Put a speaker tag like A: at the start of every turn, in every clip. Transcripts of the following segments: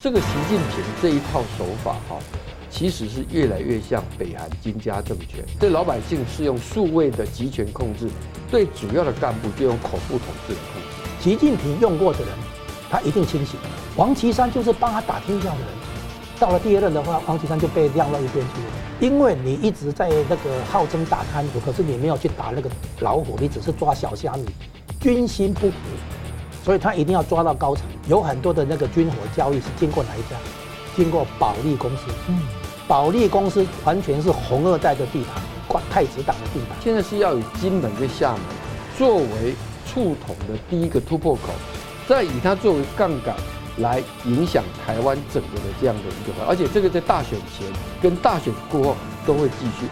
A: 这个习近平这一套手法哈，其实是越来越像北韩金家政权，对老百姓是用数位的集权控制，对主要的干部就用恐怖统治的控制。
B: 习近平用过的人，他一定清醒。王岐山就是帮他打天下的人，到了第二任的话，王岐山就被晾到一边去了。因为你一直在那个号称打贪腐，可是你没有去打那个老虎，你只是抓小虾米，军心不服。所以他一定要抓到高层，有很多的那个军火交易是经过哪一家？经过保利公司。嗯，保利公司完全是红二代的地盘，太子党的地盘。
A: 现在是要以金门跟厦门作为触统的第一个突破口，再以它作为杠杆来影响台湾整个的这样的一个，而且这个在大选前跟大选过后都会继续。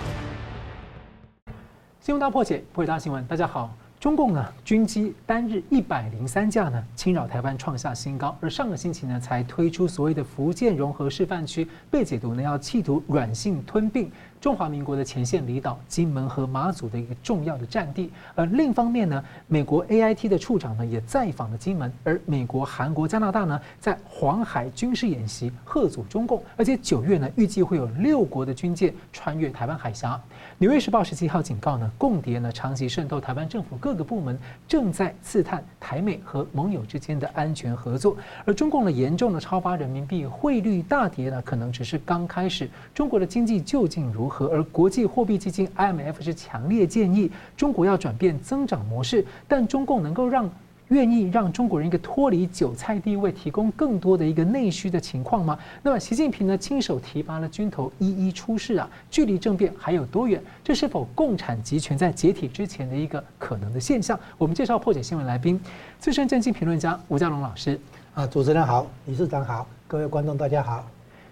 C: 新闻大破解，破解大新闻，大家好。中共呢，军机单日一百零三架呢，侵扰台湾创下新高。而上个星期呢，才推出所谓的福建融合示范区，被解读呢要企图软性吞并中华民国的前线离岛金门和马祖的一个重要的战地。而另一方面呢，美国 AIT 的处长呢也在访了金门，而美国、韩国、加拿大呢在黄海军事演习贺阻中共，而且九月呢预计会有六国的军舰穿越台湾海峡。纽约时报十七号警告呢，共谍呢长期渗透台湾政府各个部门，正在刺探台美和盟友之间的安全合作。而中共呢严重的超发人民币汇率大跌呢，可能只是刚开始。中国的经济究竟如何？而国际货币基金 IMF 是强烈建议中国要转变增长模式，但中共能够让。愿意让中国人一个脱离韭菜地位，提供更多的一个内需的情况吗？那么习近平呢，亲手提拔了军头一一出世啊，距离政变还有多远？这是否共产集权在解体之前的一个可能的现象？我们介绍破解新闻来宾，资深政经评论家吴家龙老师。
B: 啊，主持人好，理事长好，各位观众大家好。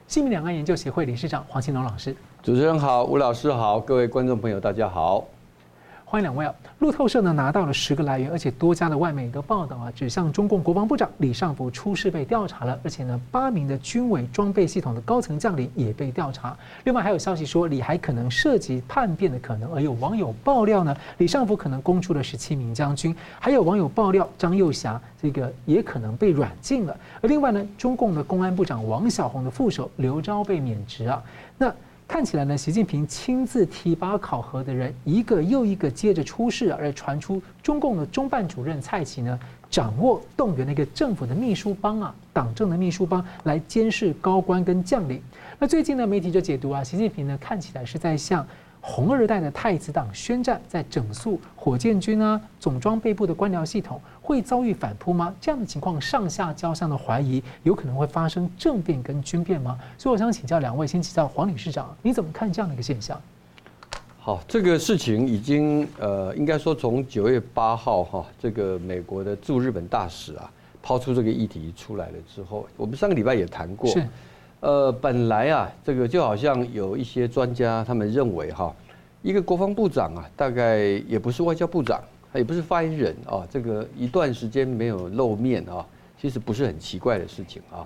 C: 新民两岸研究协会理事长黄庆龙老师。
A: 主持人好，吴老师好，各位观众朋友大家好。
C: 欢迎两位啊！路透社呢拿到了十个来源，而且多家的外媒都报道啊，指向中共国防部长李尚福出事被调查了，而且呢八名的军委装备系统的高层将领也被调查。另外还有消息说李还可能涉及叛变的可能，而有网友爆料呢，李尚福可能供出了十七名将军，还有网友爆料张又侠这个也可能被软禁了。而另外呢，中共的公安部长王小洪的副手刘钊被免职啊，那。看起来呢，习近平亲自提拔考核的人一个又一个接着出事，而传出中共的中办主任蔡奇呢，掌握动员那个政府的秘书帮啊，党政的秘书帮来监视高官跟将领。那最近呢，媒体就解读啊，习近平呢看起来是在向。红二代的太子党宣战，在整肃火箭军啊，总装备部的官僚系统会遭遇反扑吗？这样的情况上下交相的怀疑，有可能会发生政变跟军变吗？所以我想请教两位，先请教黄理事长，你怎么看这样的一个现象？
A: 好，这个事情已经呃，应该说从九月八号哈，这个美国的驻日本大使啊抛出这个议题出来了之后，我们上个礼拜也谈过。是。呃，本来啊，这个就好像有一些专家他们认为哈，一个国防部长啊，大概也不是外交部长，他也不是发言人啊，这个一段时间没有露面啊，其实不是很奇怪的事情啊。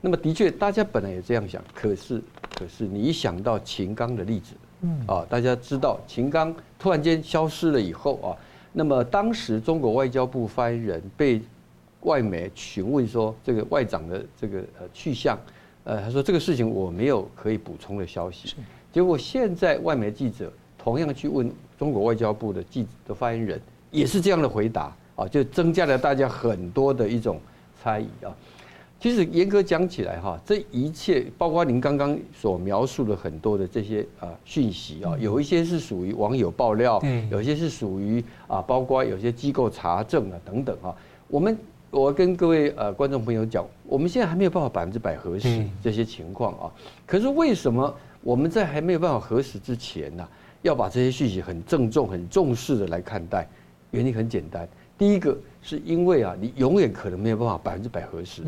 A: 那么的确，大家本来也这样想，可是可是你一想到秦刚的例子，嗯啊，大家知道秦刚突然间消失了以后啊，那么当时中国外交部发言人被外媒询问说这个外长的这个呃去向。呃，他说这个事情我没有可以补充的消息。结果现在外媒记者同样去问中国外交部的记者的发言人，也是这样的回答啊，就增加了大家很多的一种猜疑啊。其实严格讲起来哈，这一切包括您刚刚所描述的很多的这些啊讯息啊，有一些是属于网友爆料，有些是属于啊，包括有些机构查证啊等等啊，我们。我跟各位呃观众朋友讲，我们现在还没有办法百分之百核实这些情况啊。可是为什么我们在还没有办法核实之前呢，要把这些讯息很郑重、很重视的来看待？原因很简单，第一个是因为啊，你永远可能没有办法百分之百核实，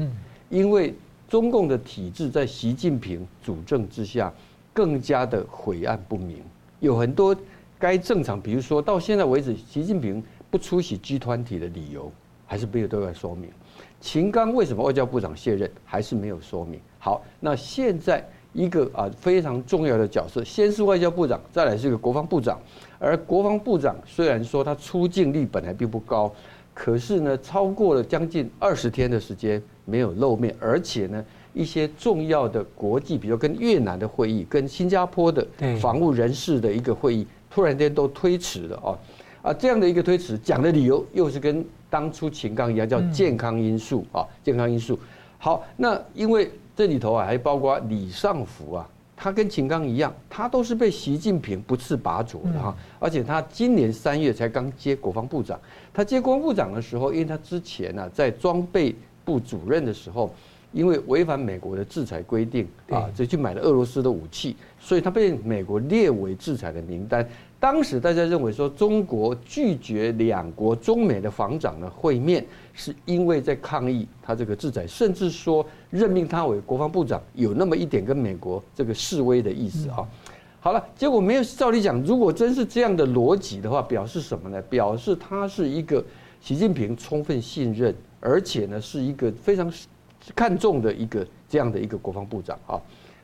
A: 因为中共的体制在习近平主政之下更加的晦暗不明，有很多该正常，比如说到现在为止，习近平不出席集团体的理由。还是没有对外说明，秦刚为什么外交部长卸任还是没有说明。好，那现在一个啊非常重要的角色，先是外交部长，再来是一个国防部长。而国防部长虽然说他出镜率本来并不高，可是呢，超过了将近二十天的时间没有露面，而且呢，一些重要的国际，比如跟越南的会议、跟新加坡的防务人士的一个会议，突然间都推迟了哦。啊，这样的一个推迟，讲的理由又是跟当初秦刚一样，叫健康因素啊，健康因素。好，那因为这里头啊，还包括李尚福啊，他跟秦刚一样，他都是被习近平不次拔擢的哈，而且他今年三月才刚接国防部长，他接国防部长的时候，因为他之前呢在装备部主任的时候，因为违反美国的制裁规定啊，就去买了俄罗斯的武器，所以他被美国列为制裁的名单。当时大家认为说，中国拒绝两国中美的防长的会面，是因为在抗议他这个制裁，甚至说任命他为国防部长有那么一点跟美国这个示威的意思啊。好了，结果没有照理讲，如果真是这样的逻辑的话，表示什么呢？表示他是一个习近平充分信任，而且呢是一个非常看中的一个这样的一个国防部长啊。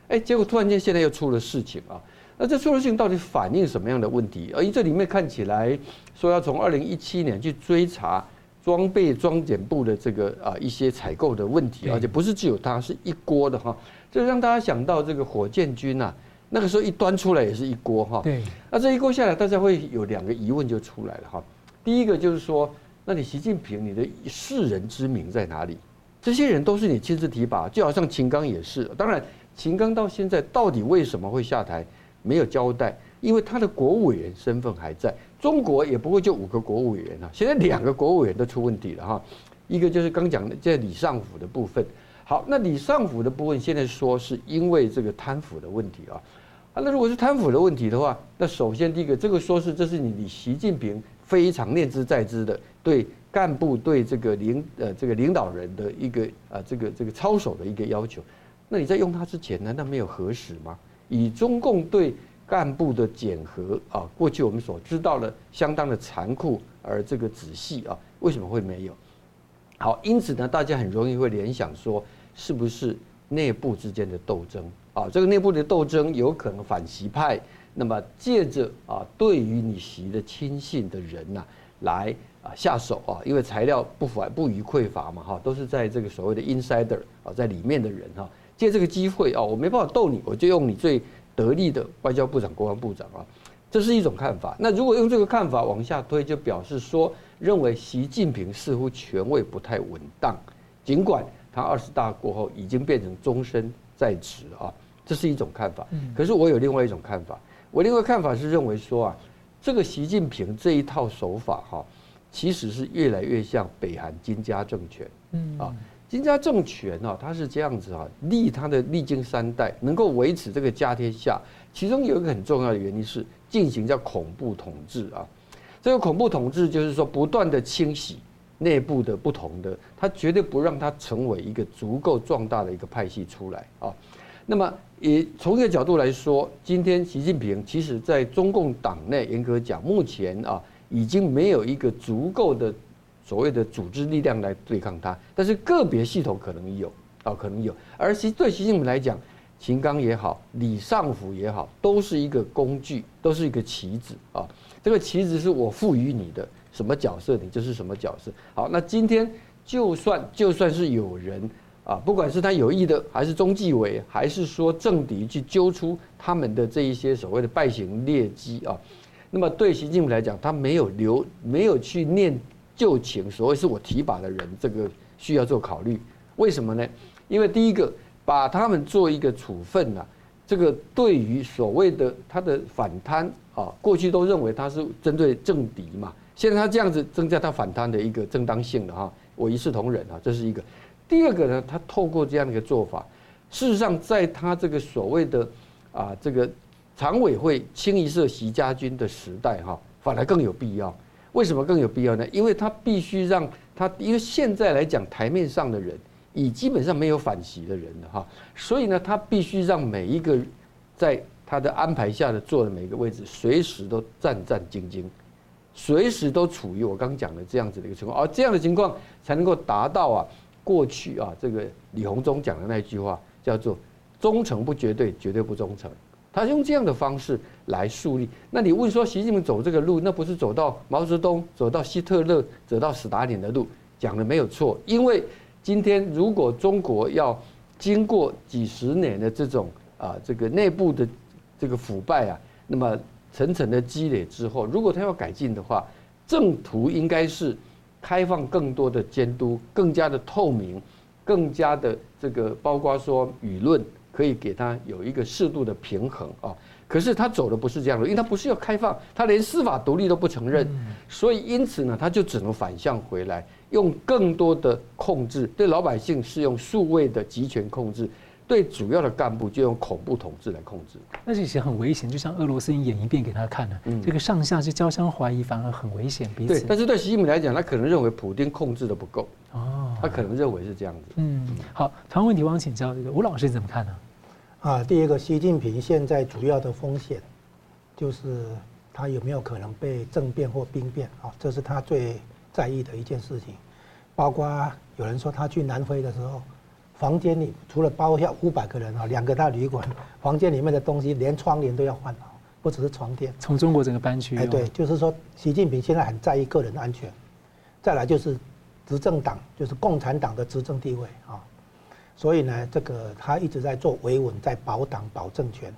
A: 哎，结果突然间现在又出了事情啊。那这出了事情到底反映什么样的问题？而这里面看起来说要从二零一七年去追查装备装检部的这个啊一些采购的问题，而且不是只有它是一锅的哈，这让大家想到这个火箭军呐，那个时候一端出来也是一锅哈。对。那这一锅下来，大家会有两个疑问就出来了哈。第一个就是说，那你习近平你的世人之名在哪里？这些人都是你亲自提拔，就好像秦刚也是。当然，秦刚到现在到底为什么会下台？没有交代，因为他的国务委员身份还在。中国也不会就五个国务委员啊，现在两个国务委员都出问题了哈。一个就是刚讲的这李尚福的部分。好，那李尚福的部分现在说是因为这个贪腐的问题啊。啊，那如果是贪腐的问题的话，那首先第一个，这个说是这是你你习近平非常念兹在兹的对干部对这个领呃这个领导人的一个啊这个这个操守的一个要求。那你在用他之前，难道没有核实吗？以中共对干部的检核啊，过去我们所知道的相当的残酷而这个仔细啊，为什么会没有？好，因此呢，大家很容易会联想说，是不是内部之间的斗争啊？这个内部的斗争有可能反习派，那么借着啊，对于你习的亲信的人呐，来啊下手啊，因为材料不反不予匮乏嘛，哈，都是在这个所谓的 insider 啊，在里面的人哈。借这个机会啊，我没办法斗你，我就用你最得力的外交部长、国防部长啊，这是一种看法。那如果用这个看法往下推，就表示说，认为习近平似乎权位不太稳当，尽管他二十大过后已经变成终身在职啊，这是一种看法。可是我有另外一种看法，我另外看法是认为说啊，这个习近平这一套手法哈，其实是越来越像北韩金家政权，嗯啊。金家政权啊，它是这样子啊，历它的历经三代，能够维持这个家天下，其中有一个很重要的原因是进行叫恐怖统治啊。这个恐怖统治就是说不断的清洗内部的不同的，它绝对不让它成为一个足够壮大的一个派系出来啊。那么也从一个角度来说，今天习近平其实在中共党内严格讲，目前啊已经没有一个足够的。所谓的组织力量来对抗他，但是个别系统可能有啊，可能有。而习对习近平来讲，秦刚也好，李尚福也好，都是一个工具，都是一个棋子啊。这个棋子是我赋予你的什么角色，你就是什么角色。好，那今天就算就算是有人啊，不管是他有意的，还是中纪委，还是说政敌去揪出他们的这一些所谓的败行劣迹啊，那么对习近平来讲，他没有留，没有去念。旧情所谓是我提拔的人，这个需要做考虑。为什么呢？因为第一个，把他们做一个处分啊，这个对于所谓的他的反贪啊，过去都认为他是针对政敌嘛，现在他这样子增加他反贪的一个正当性了哈，我一视同仁啊，这是一个。第二个呢，他透过这样的一个做法，事实上在他这个所谓的啊这个常委会清一色习家军的时代哈，反而更有必要。为什么更有必要呢？因为他必须让他，因为现在来讲，台面上的人已基本上没有反习的人了哈，所以呢，他必须让每一个在他的安排下的坐的每一个位置，随时都战战兢兢，随时都处于我刚讲的这样子的一个情况，而这样的情况才能够达到啊，过去啊，这个李鸿忠讲的那句话叫做“忠诚不绝对，绝对不忠诚”。他用这样的方式来树立。那你问说，习近平走这个路，那不是走到毛泽东、走到希特勒、走到史达林的路？讲的没有错。因为今天如果中国要经过几十年的这种啊这个内部的这个腐败啊，那么层层的积累之后，如果他要改进的话，正途应该是开放更多的监督，更加的透明，更加的这个包括说舆论可以给他有一个适度的平衡啊。可是他走的不是这样的，因为他不是要开放，他连司法独立都不承认，所以因此呢，他就只能反向回来，用更多的控制，对老百姓是用数位的集权控制，对主要的干部就用恐怖统治来控制。
C: 那这些很危险，就像俄罗斯演一遍给他看了，这个上下是交相怀疑，反而很危险。彼此。
A: 对，但是对习近平来讲，他可能认为普京控制的不够，哦，他可能认为是这样子。
C: 嗯，好，台湾问题我想请教这个吴老师怎么看呢？
B: 啊，第一个，习近平现在主要的风险，就是他有没有可能被政变或兵变啊？这是他最在意的一件事情。包括有人说他去南非的时候，房间里除了包下五百个人啊，两个大旅馆，房间里面的东西连窗帘都要换啊，不只是床垫。
C: 从中国整个搬去。
B: 哎，对，就是说习近平现在很在意个人安全。再来就是执政党，就是共产党的执政地位啊。所以呢，这个他一直在做维稳，在保党、保政权。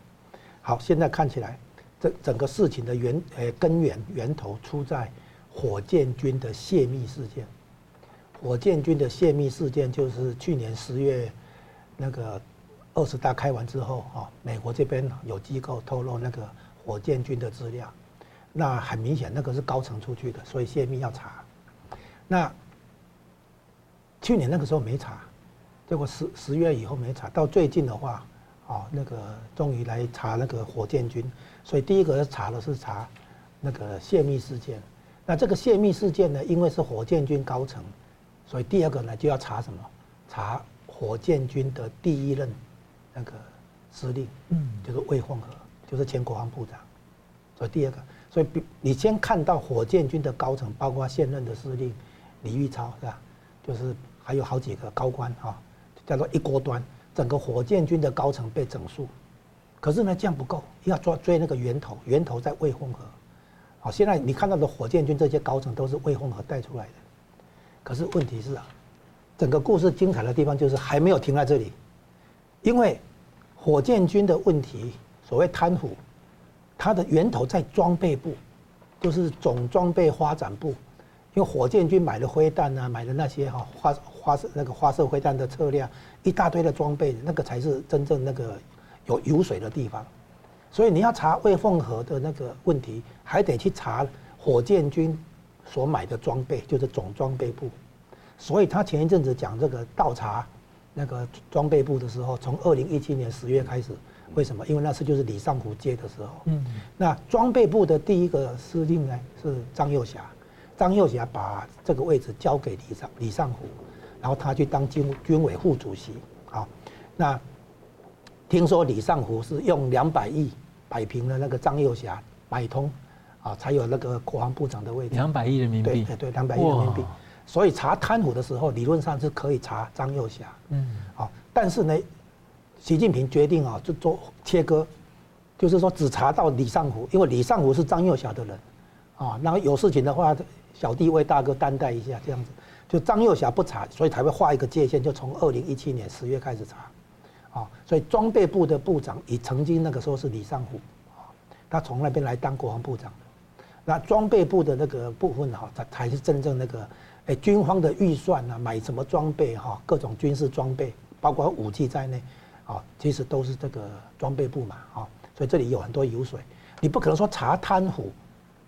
B: 好，现在看起来，这整个事情的源呃根源源头出在火箭军的泄密事件。火箭军的泄密事件就是去年十月那个二十大开完之后啊，美国这边有机构透露那个火箭军的资料，那很明显那个是高层出去的，所以泄密要查。那去年那个时候没查。结果十十月以后没查，到最近的话，啊，那个终于来查那个火箭军，所以第一个查的是查那个泄密事件。那这个泄密事件呢，因为是火箭军高层，所以第二个呢就要查什么？查火箭军的第一任那个司令，嗯，就是魏凤和，就是前国防部长。所以第二个，所以比你先看到火箭军的高层，包括现任的司令李玉超是吧？就是还有好几个高官啊。叫做一锅端，整个火箭军的高层被整肃，可是呢，这样不够，要抓追那个源头，源头在魏凤和。好，现在你看到的火箭军这些高层都是魏凤和带出来的，可是问题是啊，整个故事精彩的地方就是还没有停在这里，因为火箭军的问题，所谓贪腐，它的源头在装备部，就是总装备发展部，因为火箭军买的灰弹啊，买的那些哈花。发射那个发射飞弹的车辆，一大堆的装备，那个才是真正那个有油水的地方。所以你要查魏凤和的那个问题，还得去查火箭军所买的装备，就是总装备部。所以他前一阵子讲这个倒查那个装备部的时候，从二零一七年十月开始，为什么？因为那次就是李尚福接的时候。嗯。那装备部的第一个司令呢是张又侠，张又侠把这个位置交给李尚李尚福。然后他去当军军委副主席，啊，那听说李尚福是用两百亿摆平了那个张又侠，买通，啊，才有那个国防部长的位置。
C: 两百亿人民币。
B: 对对对，两百亿人民币。所以查贪腐的时候，理论上是可以查张又侠。嗯。啊，但是呢，习近平决定啊，就做切割，就是说只查到李尚福，因为李尚福是张又侠的人，啊，然后有事情的话，小弟为大哥担待一下，这样子。就张又侠不查，所以才会画一个界限，就从二零一七年十月开始查，啊，所以装备部的部长也曾经那个时候是李尚福，啊，他从那边来当国防部长，那装备部的那个部分哈，才才是真正那个，哎，军方的预算啊，买什么装备哈，各种军事装备，包括武器在内，啊，其实都是这个装备部嘛，啊，所以这里有很多油水，你不可能说查贪腐，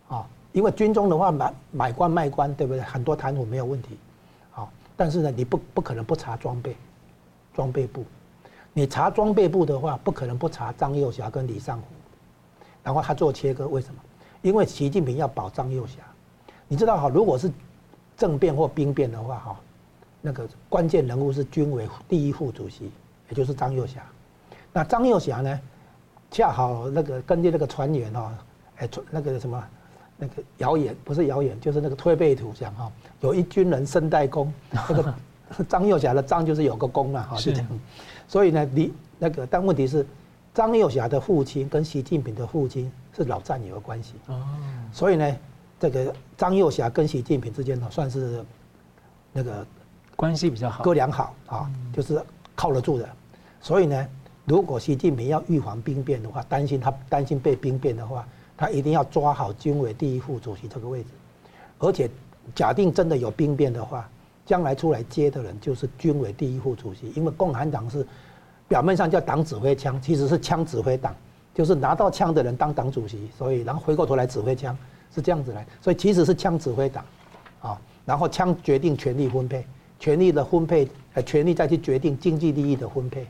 B: 啊，因为军中的话买买官卖官，对不对？很多贪腐没有问题。但是呢，你不不可能不查装备，装备部，你查装备部的话，不可能不查张又侠跟李尚福，然后他做切割，为什么？因为习近平要保张又侠，你知道哈，如果是政变或兵变的话哈，那个关键人物是军委第一副主席，也就是张又侠，那张又侠呢，恰好那个根据那个传言哦，哎传那个什么。那个谣言不是谣言，就是那个推背图讲哈，有一军人身带弓，那个张幼侠的张就是有个弓嘛哈，是。这样。所以呢，你那个但问题是，张幼侠的父亲跟习近平的父亲是老战友的关系。哦，所以呢，这个张幼侠跟习近平之间呢，算是那个
C: 关系比较好，
B: 哥俩好啊，就是靠得住的。所以呢，如果习近平要预防兵变的话，担心他担心被兵变的话，他一定要抓好军委第一副主席这个位置，而且假定真的有兵变的话，将来出来接的人就是军委第一副主席，因为共产党是表面上叫党指挥枪，其实是枪指挥党，就是拿到枪的人当党主席，所以然后回过头来指挥枪是这样子来，所以其实是枪指挥党，啊，然后枪决定权力分配，权力的分配，呃，权力再去决定经济利益的分配，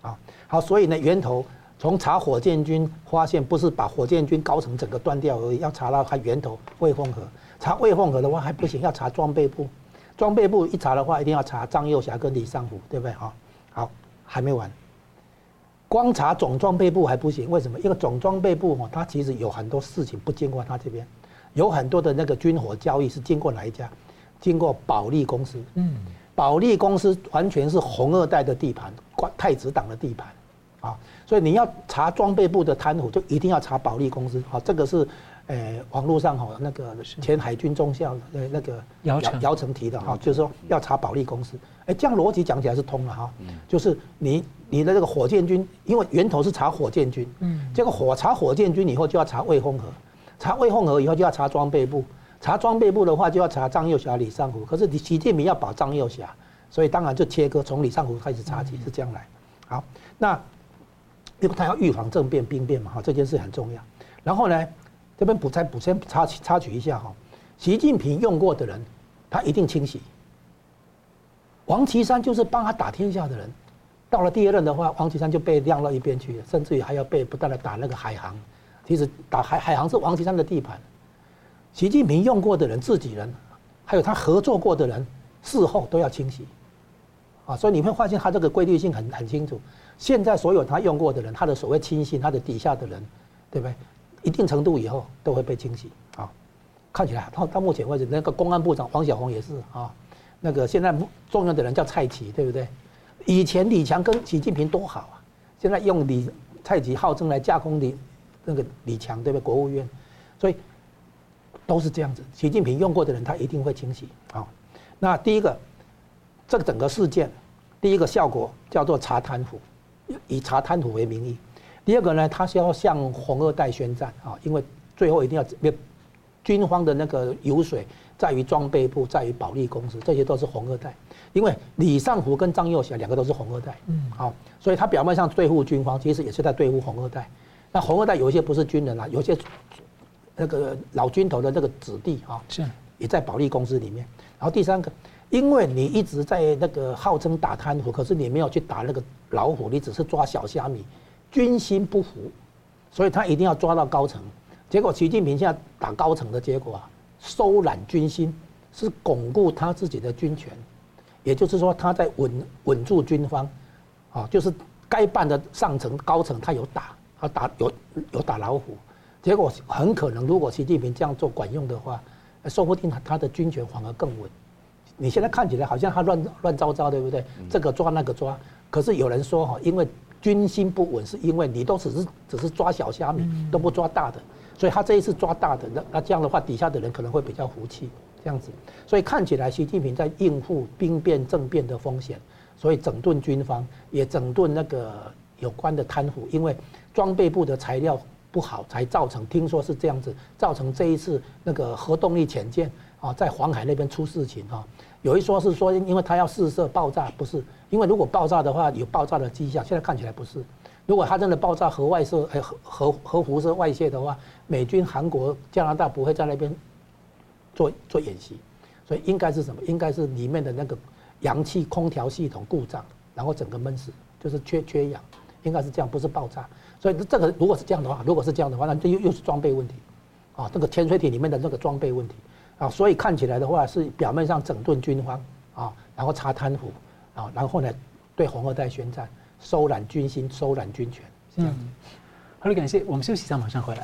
B: 啊，好，所以呢，源头从查火箭军发现，不是把火箭军高层整个断掉而已，要查到它源头未缝合，查未缝合的话还不行，要查装备部。装备部一查的话，一定要查张幼霞跟李尚福，对不对？好，好，还没完。光查总装备部还不行，为什么？因为总装备部哦，它其实有很多事情不经过他这边，有很多的那个军火交易是经过哪一家？经过保利公司。嗯，保利公司完全是红二代的地盘，太子党的地盘，啊，所以你要查装备部的贪腐，就一定要查保利公司。好，这个是。诶，网络上哈那个前海军中校呃那个姚姚成提的哈，就是说要查保利公司。诶，这样逻辑讲起来是通了哈。就是你你的这个火箭军，因为源头是查火箭军，嗯，结果火查火箭军以后就要查未缝合，查未缝合以后就要查装备部，查装备部的话就要查张幼侠、李尚福。可是你习近平要保张幼侠，所以当然就切割，从李尚福开始查起，是这样来。好，那因为他要预防政变兵变嘛哈，这件事很重要。然后呢？这边补再补先插插曲一下哈，习近平用过的人，他一定清洗。王岐山就是帮他打天下的人，到了第二任的话，王岐山就被晾到一边去了，甚至于还要被不断的打那个海航。其实打海海航是王岐山的地盘。习近平用过的人，自己人，还有他合作过的人，事后都要清洗。啊，所以你会发现他这个规律性很很清楚。现在所有他用过的人，他的所谓亲信，他的底下的人，对不对？一定程度以后都会被清洗啊！看起来到到目前为止，那个公安部长黄晓红也是啊，那个现在重要的人叫蔡奇，对不对？以前李强跟习近平多好啊，现在用李蔡奇号称来架空李那个李强，对不对？国务院，所以都是这样子。习近平用过的人，他一定会清洗啊。那第一个，这个整个事件，第一个效果叫做查贪腐，以查贪腐为名义。第二个呢，他是要向红二代宣战啊，因为最后一定要军方的那个油水在于装备部，在于保利公司，这些都是红二代。因为李尚福跟张幼侠两个都是红二代，嗯，好，所以他表面上对付军方，其实也是在对付红二代。那红二代有一些不是军人啊，有些那个老军头的那个子弟啊，是也在保利公司里面。然后第三个，因为你一直在那个号称打贪腐，可是你没有去打那个老虎，你只是抓小虾米。军心不服，所以他一定要抓到高层。结果习近平现在打高层的结果啊，收揽军心是巩固他自己的军权，也就是说他在稳稳住军方，啊，就是该办的上层高层他有打，他打有有打老虎。结果很可能，如果习近平这样做管用的话，说不定他的军权反而更稳。你现在看起来好像他乱乱糟糟，对不对？这个抓那个抓，可是有人说哈，因为。军心不稳，是因为你都只是只是抓小虾米，都不抓大的，所以他这一次抓大的，那那这样的话，底下的人可能会比较服气，这样子。所以看起来，习近平在应付兵变政变的风险，所以整顿军方，也整顿那个有关的贪腐，因为装备部的材料不好，才造成听说是这样子，造成这一次那个核动力潜舰啊，在黄海那边出事情啊。有一说是说，因为他要试射爆炸，不是。因为如果爆炸的话，有爆炸的迹象，现在看起来不是。如果它真的爆炸核外射，核核核辐射外泄的话，美军、韩国、加拿大不会在那边做做演习，所以应该是什么？应该是里面的那个氧气空调系统故障，然后整个闷死，就是缺缺氧，应该是这样，不是爆炸。所以这个如果是这样的话，如果是这样的话，那这又又是装备问题，啊，这个潜水艇里面的那个装备问题，啊，所以看起来的话是表面上整顿军方，啊，然后查贪腐。啊，然后呢，对红二代宣战，收揽军心，收揽军权。嗯，
C: 好了，感谢，我们休息一下，马上回来。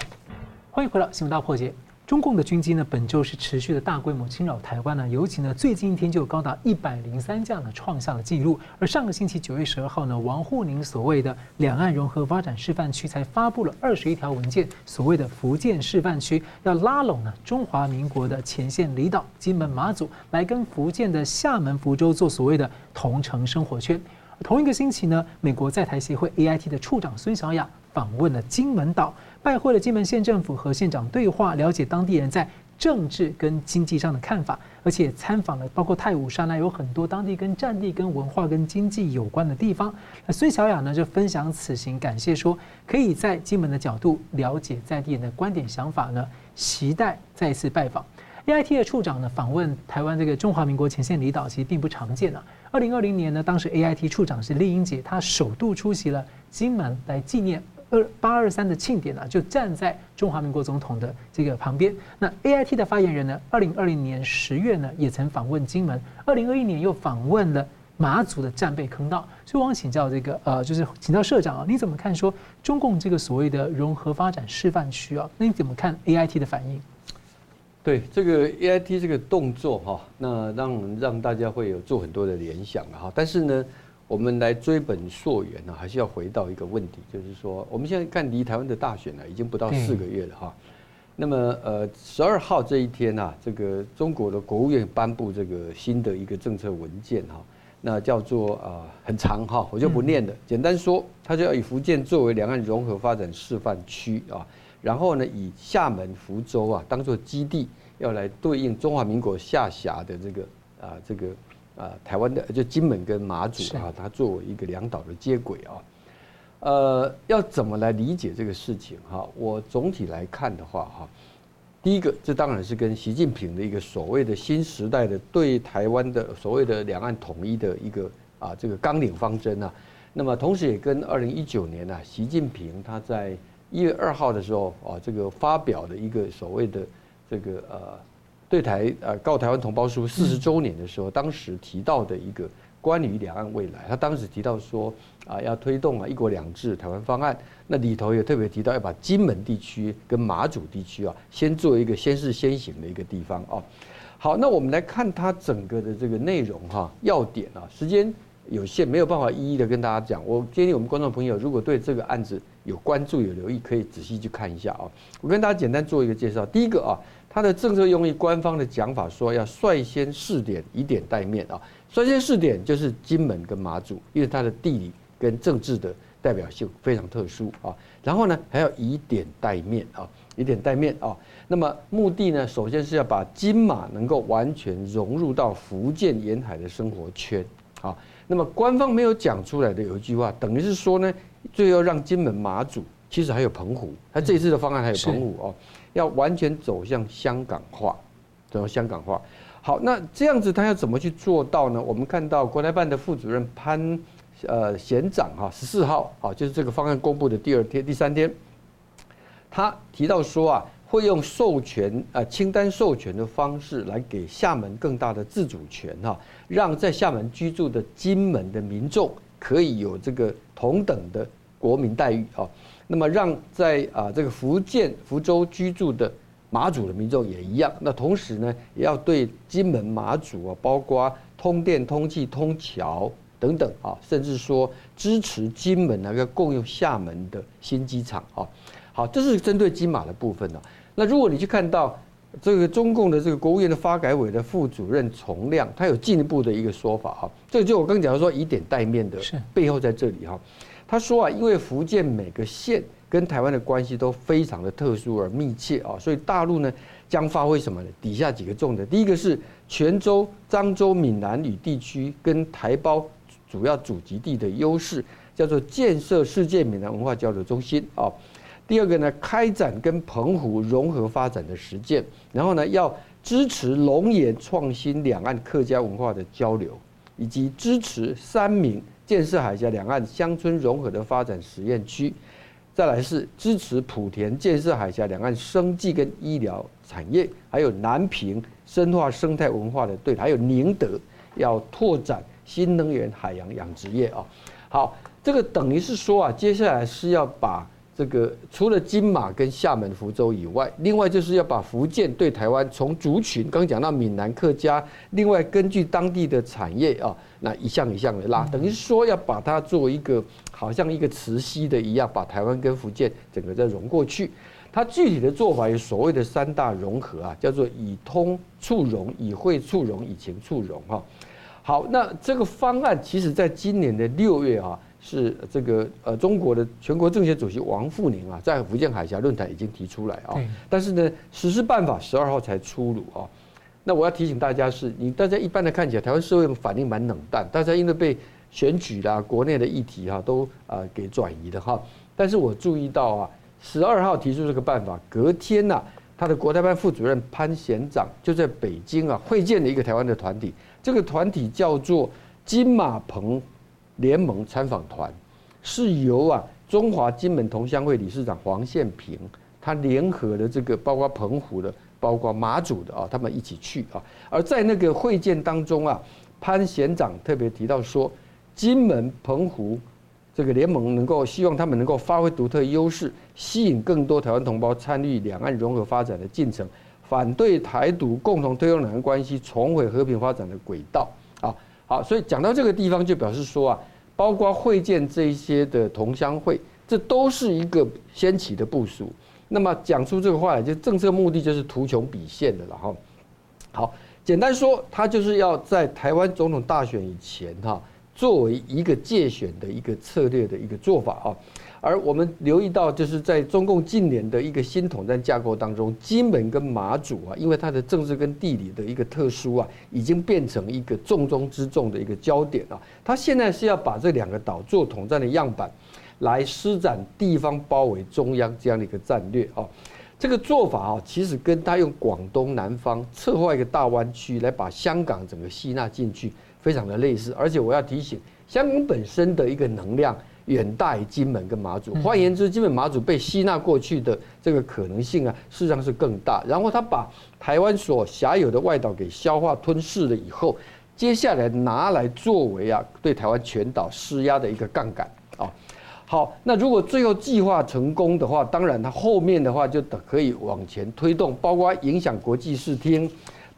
C: 欢迎回到新闻大破解。中共的军机呢，本周是持续的大规模侵扰台湾呢，尤其呢，最近一天就有高达一百零三架呢，创下了纪录。而上个星期九月十二号呢，王沪宁所谓的两岸融合发展示范区才发布了二十一条文件，所谓的福建示范区要拉拢呢中华民国的前线离岛金门、马祖，来跟福建的厦门、福州做所谓的同城生活圈。同一个星期呢，美国在台协会 AIT 的处长孙小雅访问了金门岛，拜会了金门县政府和县长对话，了解当地人在政治跟经济上的看法，而且参访了包括太武山呢，有很多当地跟战地、跟文化、跟经济有关的地方。那孙小雅呢就分享此行，感谢说可以在金门的角度了解在地人的观点想法呢，期待再次拜访。AIT 的处长呢访问台湾这个中华民国前线离岛，其实并不常见啊。二零二零年呢，当时 AIT 处长是丽英姐，她首度出席了金门来纪念。二八二三的庆典呢，就站在中华民国总统的这个旁边。那 AIT 的发言人呢，二零二零年十月呢，也曾访问金门，二零二一年又访问了马祖的战备坑道。所以我想请教这个呃，就是请教社长啊，你怎么看说中共这个所谓的融合发展示范区啊？那你怎么看 AIT 的反应？
A: 对这个 AIT 这个动作哈，那让让大家会有做很多的联想哈，但是呢。我们来追本溯源呢，还是要回到一个问题，就是说，我们现在看离台湾的大选呢，已经不到四个月了哈。那么，呃，十二号这一天啊，这个中国的国务院颁布这个新的一个政策文件哈，那叫做啊很长哈，我就不念了。简单说，它就要以福建作为两岸融合发展示范区啊，然后呢，以厦门、福州啊当做基地，要来对应中华民国下辖的这个啊这个。啊，台湾的就金门跟马祖啊，它作为一个两岛的接轨啊，呃，要怎么来理解这个事情哈？我总体来看的话哈，第一个，这当然是跟习近平的一个所谓的新时代的对台湾的所谓的两岸统一的一个啊这个纲领方针啊，那么同时也跟二零一九年呢，习近平他在一月二号的时候啊，这个发表的一个所谓的这个呃。对台呃告台湾同胞书四十周年的时候，当时提到的一个关于两岸未来，他当时提到说啊要推动啊一国两制台湾方案，那里头也特别提到要把金门地区跟马祖地区啊先做一个先试先行的一个地方啊。好，那我们来看它整个的这个内容哈要点啊，时间有限没有办法一一的跟大家讲。我建议我们观众朋友如果对这个案子有关注有留意，可以仔细去看一下啊。我跟大家简单做一个介绍，第一个啊。他的政策用意，官方的讲法说要率先试点，以点带面啊。率先试点就是金门跟马祖，因为它的地理跟政治的代表性非常特殊啊。然后呢，还要以点带面啊，以点带面啊。那么目的呢，首先是要把金马能够完全融入到福建沿海的生活圈啊。那么官方没有讲出来的有一句话，等于是说呢，最后让金门、马祖，其实还有澎湖，他这次的方案还有澎湖哦。要完全走向香港化，走向香港化。好，那这样子他要怎么去做到呢？我们看到国台办的副主任潘呃贤长哈，十四号啊，就是这个方案公布的第二天、第三天，他提到说啊，会用授权呃清单授权的方式来给厦门更大的自主权哈，让在厦门居住的金门的民众可以有这个同等的国民待遇啊。那么让在啊这个福建福州居住的马祖的民众也一样。那同时呢，也要对金门马祖啊，包括通电、通气、通桥等等啊，甚至说支持金门那个共用厦门的新机场啊。好，这是针对金马的部分呢。那如果你去看到这个中共的这个国务院的发改委的副主任丛亮，他有进一步的一个说法哈。这个就我刚讲的说以点带面的背后在这里哈。他说啊，因为福建每个县跟台湾的关系都非常的特殊而密切啊，所以大陆呢将发挥什么呢？底下几个重点，第一个是泉州、漳州、闽南语地区跟台胞主要祖籍地的优势，叫做建设世界闽南文化交流中心啊。第二个呢，开展跟澎湖融合发展的实践，然后呢，要支持龙岩创新两岸客家文化的交流，以及支持三明。建设海峡两岸乡村融合的发展实验区，再来是支持莆田建设海峡两岸生计跟医疗产业，还有南平深化生态文化的对，还有宁德要拓展新能源海洋养殖业啊。好，这个等于是说啊，接下来是要把。这个除了金马跟厦门、福州以外，另外就是要把福建对台湾从族群，刚讲到闽南客家，另外根据当地的产业啊，那一项一项的拉，等于说要把它做一个好像一个磁吸的一样，把台湾跟福建整个再融过去。它具体的做法有所谓的三大融合啊，叫做以通促融、以会促融、以情促融哈。好，那这个方案其实在今年的六月啊，是这个呃中国的全国政协主席王沪宁啊，在福建海峡论坛已经提出来啊，但是呢，实施办法十二号才出炉啊。那我要提醒大家是，你大家一般的看起来，台湾社会反应蛮冷淡，大家因为被选举啦、国内的议题哈，都啊给转移的哈。但是我注意到啊，十二号提出这个办法，隔天呐，他的国台办副主任潘贤长就在北京啊会见了一个台湾的团体，这个团体叫做金马澎联盟参访团，是由啊中华金门同乡会理事长黄宪平，他联合的这个包括澎湖的。包括马祖的啊，他们一起去啊。而在那个会见当中啊，潘贤长特别提到说，金门、澎湖这个联盟能够希望他们能够发挥独特优势，吸引更多台湾同胞参与两岸融合发展的进程，反对台独，共同推动两岸关系重回和平发展的轨道啊。好，所以讲到这个地方，就表示说啊，包括会见这些的同乡会，这都是一个先起的部署。那么讲出这个话来，就政策目的就是图穷匕现的了哈。好，简单说，他就是要在台湾总统大选以前哈，作为一个借选的一个策略的一个做法啊。而我们留意到，就是在中共近年的一个新统战架构当中，金门跟马祖啊，因为它的政治跟地理的一个特殊啊，已经变成一个重中之重的一个焦点啊。他现在是要把这两个岛做统战的样板。来施展地方包围中央这样的一个战略啊，这个做法啊，其实跟他用广东南方策划一个大湾区来把香港整个吸纳进去，非常的类似。而且我要提醒，香港本身的一个能量远大于金门跟马祖，换言之，金门马祖被吸纳过去的这个可能性啊，事实上是更大。然后他把台湾所辖有的外岛给消化吞噬了以后，接下来拿来作为啊对台湾全岛施压的一个杠杆啊。好，那如果最后计划成功的话，当然它后面的话就可以往前推动，包括影响国际视听，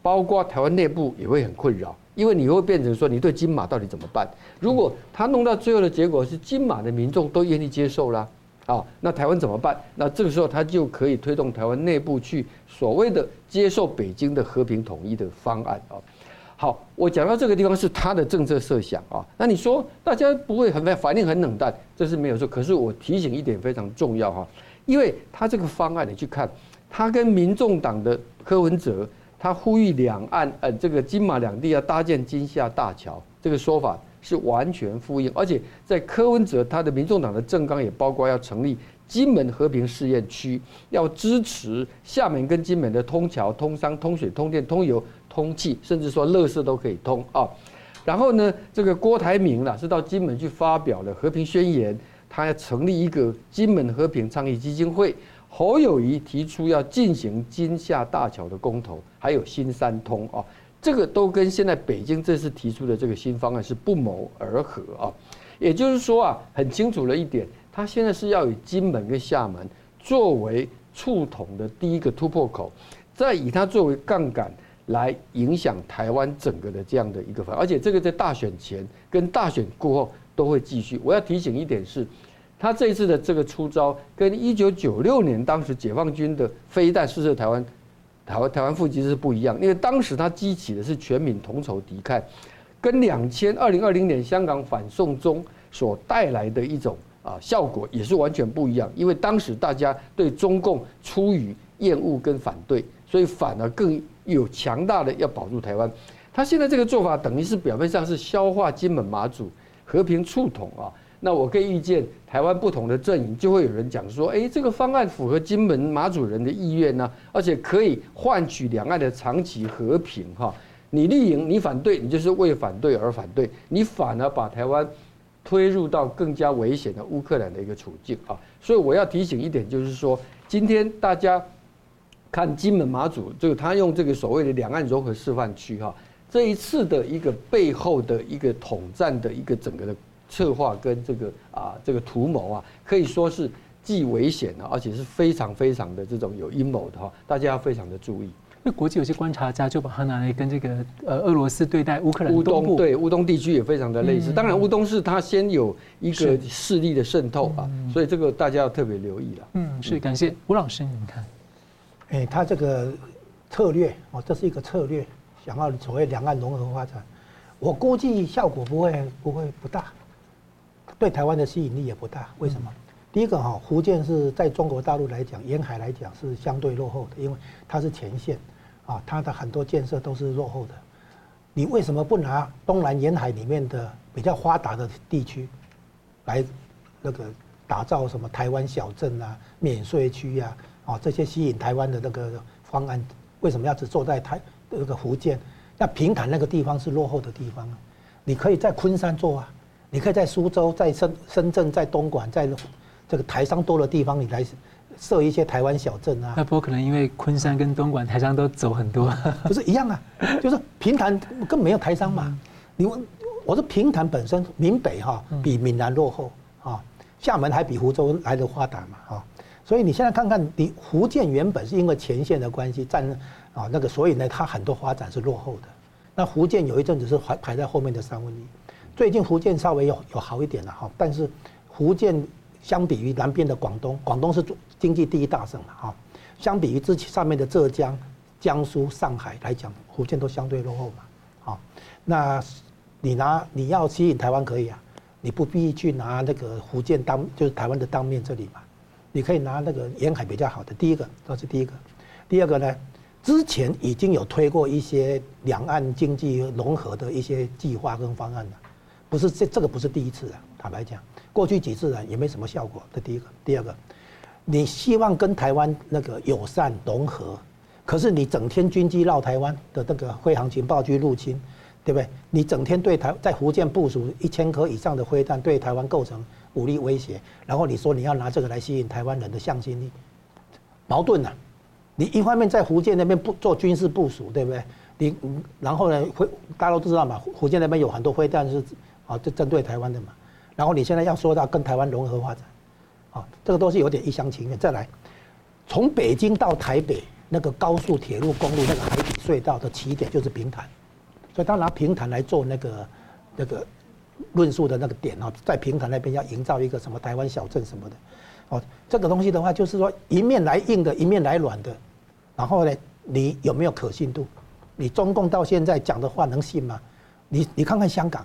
A: 包括台湾内部也会很困扰，因为你会变成说你对金马到底怎么办？如果他弄到最后的结果是金马的民众都愿意接受了，啊，那台湾怎么办？那这个时候他就可以推动台湾内部去所谓的接受北京的和平统一的方案啊。好，我讲到这个地方是他的政策设想啊。那你说大家不会很反应很冷淡，这是没有错。可是我提醒一点非常重要哈，因为他这个方案你去看，他跟民众党的柯文哲，他呼吁两岸呃这个金马两地要搭建金厦大桥，这个说法是完全呼应。而且在柯文哲他的民众党的政纲也包括要成立金门和平试验区，要支持厦门跟金门的通桥、通商、通水、通电、通油。通气，甚至说垃圾都可以通啊。然后呢，这个郭台铭呢是到金门去发表了和平宣言，他要成立一个金门和平倡议基金会。侯友宜提出要进行金厦大桥的公投，还有新三通啊，这个都跟现在北京这次提出的这个新方案是不谋而合啊。也就是说啊，很清楚了一点，他现在是要以金门跟厦门作为触统的第一个突破口，再以它作为杠杆。来影响台湾整个的这样的一个方，而且这个在大选前跟大选过后都会继续。我要提醒一点是，他这一次的这个出招跟一九九六年当时解放军的飞弹试射台湾、台湾台湾腹基是不一样，因为当时他激起的是全民同仇敌忾，跟两千二零二零年香港反送中所带来的一种啊效果也是完全不一样，因为当时大家对中共出于厌恶跟反对，所以反而更。有强大的要保住台湾，他现在这个做法等于是表面上是消化金门马祖和平促统啊。那我可以预见，台湾不同的阵营就会有人讲说，哎，这个方案符合金门马祖人的意愿呢，而且可以换取两岸的长期和平哈。你绿营你反对，你就是为反对而反对，你反而把台湾推入到更加危险的乌克兰的一个处境啊。所以我要提醒一点，就是说，今天大家。看金门马祖，就他用这个所谓的两岸融合示范区哈，这一次的一个背后的一个统战的一个整个的策划跟这个啊这个图谋啊，可以说是既危险的，而且是非常非常的这种有阴谋的哈，大家要非常的注意。
C: 那国际有些观察家就把它拿来跟这个呃俄罗斯对待乌克兰
A: 乌东对乌东地区也非常的类似，当然乌东是它先有一个势力的渗透啊，所以这个大家要特别留意了。
C: 嗯，是感谢吴老师，你看。
B: 哎，他这个策略哦，这是一个策略，想要所谓两岸融合发展。我估计效果不会不会不大，对台湾的吸引力也不大。为什么？嗯、第一个哈，福建是在中国大陆来讲，沿海来讲是相对落后的，因为它是前线，啊，它的很多建设都是落后的。你为什么不拿东南沿海里面的比较发达的地区，来那个打造什么台湾小镇啊、免税区啊，啊这些吸引台湾的那个方案？为什么要只做在台那个福建？那平潭那个地方是落后的地方啊，你可以在昆山做啊，你可以在苏州、在深深圳、在东莞、在这个台商多的地方，你来设一些台湾小镇啊。
C: 那不可能，因为昆山跟东莞台商都走很多，
B: 不是一样啊？就是平潭根本没有台商嘛。你问，我说平潭本身闽北哈比闽南落后啊，厦门还比福州来的发达嘛啊。所以你现在看看，你福建原本是因为前线的关系占啊那个，所以呢，它很多发展是落后的。那福建有一阵子是排排在后面的三分之一，最近福建稍微有有好一点了哈，但是福建相比于南边的广东，广东是经济第一大省嘛哈，相比于之前上面的浙江、江苏、上海来讲，福建都相对落后嘛。好，那你拿你要吸引台湾可以啊，你不必去拿那个福建当就是台湾的当面这里嘛。你可以拿那个沿海比较好的，第一个这是第一个，第二个呢，之前已经有推过一些两岸经济融合的一些计划跟方案了，不是这这个不是第一次了，坦白讲，过去几次呢也没什么效果。这第一个，第二个，你希望跟台湾那个友善融合，可是你整天军机绕台湾的那个飞航情报局入侵，对不对？你整天对台在福建部署一千颗以上的飞弹，对台湾构成。武力威胁，然后你说你要拿这个来吸引台湾人的向心力，矛盾呐、啊。你一方面在福建那边不做军事部署，对不对？你然后呢，会大家都知道嘛，福建那边有很多飞弹是啊，就针对台湾的嘛。然后你现在要说到跟台湾融合发展，啊，这个都是有点一厢情愿。再来，从北京到台北那个高速铁路公路那个海底隧道的起点就是平潭，所以他拿平潭来做那个那个。论述的那个点哦，在平潭那边要营造一个什么台湾小镇什么的，哦，这个东西的话就是说一面来硬的，一面来软的，然后呢，你有没有可信度？你中共到现在讲的话能信吗？你你看看香港，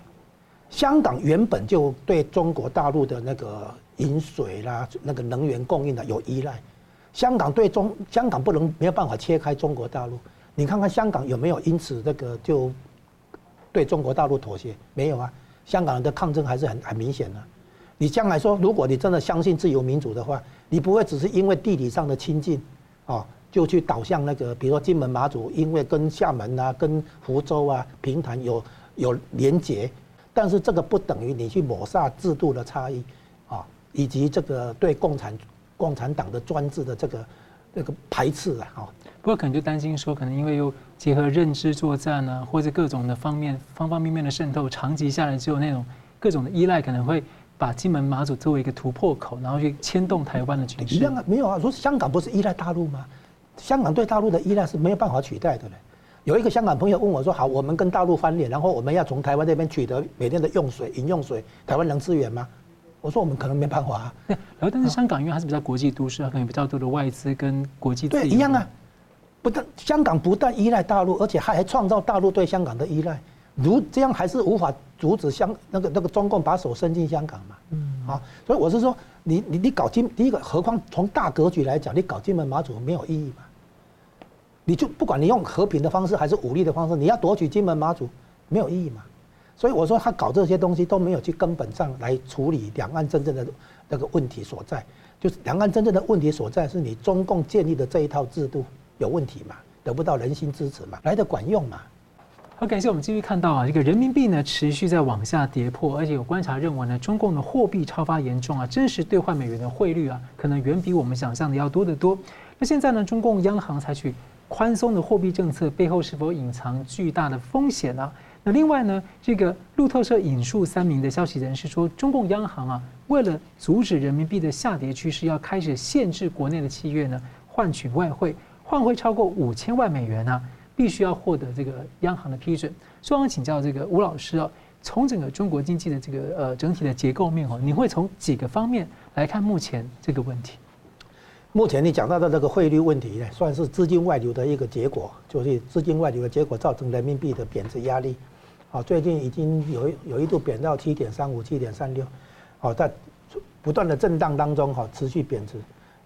B: 香港原本就对中国大陆的那个饮水啦、那个能源供应的有依赖，香港对中香港不能没有办法切开中国大陆，你看看香港有没有因此这个就对中国大陆妥协？没有啊。香港人的抗争还是很很明显的。你将来说，如果你真的相信自由民主的话，你不会只是因为地理上的亲近，啊，就去导向那个，比如说金门马祖，因为跟厦门啊、跟福州啊、平潭有有连结，但是这个不等于你去抹杀制度的差异，啊，以及这个对共产共产党的专制的这个这个排斥啊。
C: 不过可能就担心说，可能因为又结合认知作战呢，或者各种的方面方方面面的渗透，长期下来之后，那种各种的依赖，可能会把金门马祖作为一个突破口，然后去牵动台湾的局势。一样啊，
B: 没有啊，说香港不是依赖大陆吗？香港对大陆的依赖是没有办法取代的嘞。有一个香港朋友问我说：“好，我们跟大陆翻脸，然后我们要从台湾这边取得每天的用水、饮用水，台湾能支援吗？”我说：“我们可能没办法啊。”
C: 然后，但是香港因为它是比较国际都市，它可能有比较多的外资跟国际
B: 对一样啊。不但香港不但依赖大陆，而且还还创造大陆对香港的依赖，如这样还是无法阻止香那个那个中共把手伸进香港嘛？嗯，啊，所以我是说，你你你搞金第一个，何况从大格局来讲，你搞金门马祖没有意义嘛？你就不管你用和平的方式还是武力的方式，你要夺取金门马祖没有意义嘛？所以我说他搞这些东西都没有去根本上来处理两岸真正的那个问题所在，就是两岸真正的问题所在是你中共建立的这一套制度。有问题嘛？得不到人心支持嘛？来得管用嘛？
C: 好，感谢我们继续看到啊，这个人民币呢持续在往下跌破，而且有观察认为呢，中共的货币超发严重啊，真实兑换美元的汇率啊，可能远比我们想象的要多得多。那现在呢，中共央行采取宽松的货币政策，背后是否隐藏巨大的风险呢？那另外呢，这个路透社引述三名的消息人士说，中共央行啊，为了阻止人民币的下跌趋势，要开始限制国内的企业呢换取外汇。换汇超过五千万美元呢、必须要获得这个央行的批准。所以我想请教这个吴老师哦，从整个中国经济的这个呃整体的结构面哦，你会从几个方面来看目前这个问题？
B: 目前你讲到的这个汇率问题呢，算是资金外流的一个结果，就是资金外流的结果造成人民币的贬值压力。啊，最近已经有有一度贬到七点三五、七点三六，哦，在不断的震荡当中哈，持续贬值，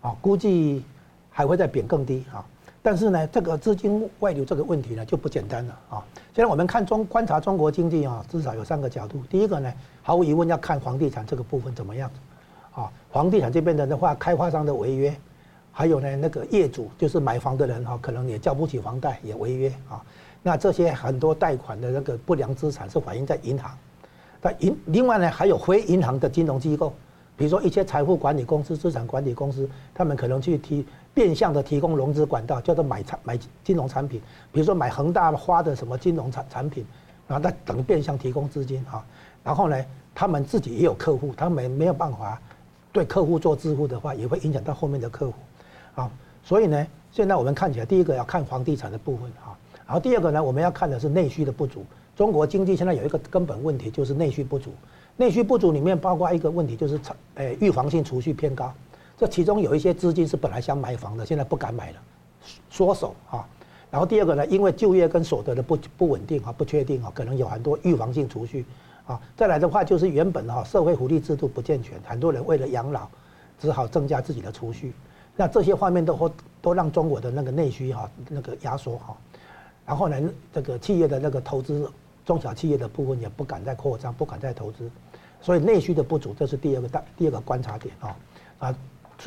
B: 啊，估计还会再贬更低啊。但是呢，这个资金外流这个问题呢就不简单了啊。现在我们看中观察中国经济啊，至少有三个角度。第一个呢，毫无疑问要看房地产这个部分怎么样，啊，房地产这边的的话，开发商的违约，还有呢那个业主就是买房的人哈，可能也交不起房贷也违约啊。那这些很多贷款的那个不良资产是反映在银行，那银另外呢还有非银行的金融机构，比如说一些财富管理公司、资产管理公司，他们可能去提。变相的提供融资管道，叫做买产买金融产品，比如说买恒大花的什么金融产产品，然后他等变相提供资金哈。然后呢，他们自己也有客户，他们没有办法对客户做支付的话，也会影响到后面的客户啊。所以呢，现在我们看起来，第一个要看房地产的部分哈，然后第二个呢，我们要看的是内需的不足。中国经济现在有一个根本问题，就是内需不足。内需不足里面包括一个问题，就是产诶预防性储蓄偏高。这其中有一些资金是本来想买房的，现在不敢买了，缩手啊。然后第二个呢，因为就业跟所得的不不稳定啊、不确定啊，可能有很多预防性储蓄啊。再来的话就是原本哈社会福利制度不健全，很多人为了养老，只好增加自己的储蓄。那这些方面都都让中国的那个内需哈那个压缩哈。然后呢，这个企业的那个投资，中小企业的部分也不敢再扩张，不敢再投资，所以内需的不足，这是第二个大第二个观察点啊啊。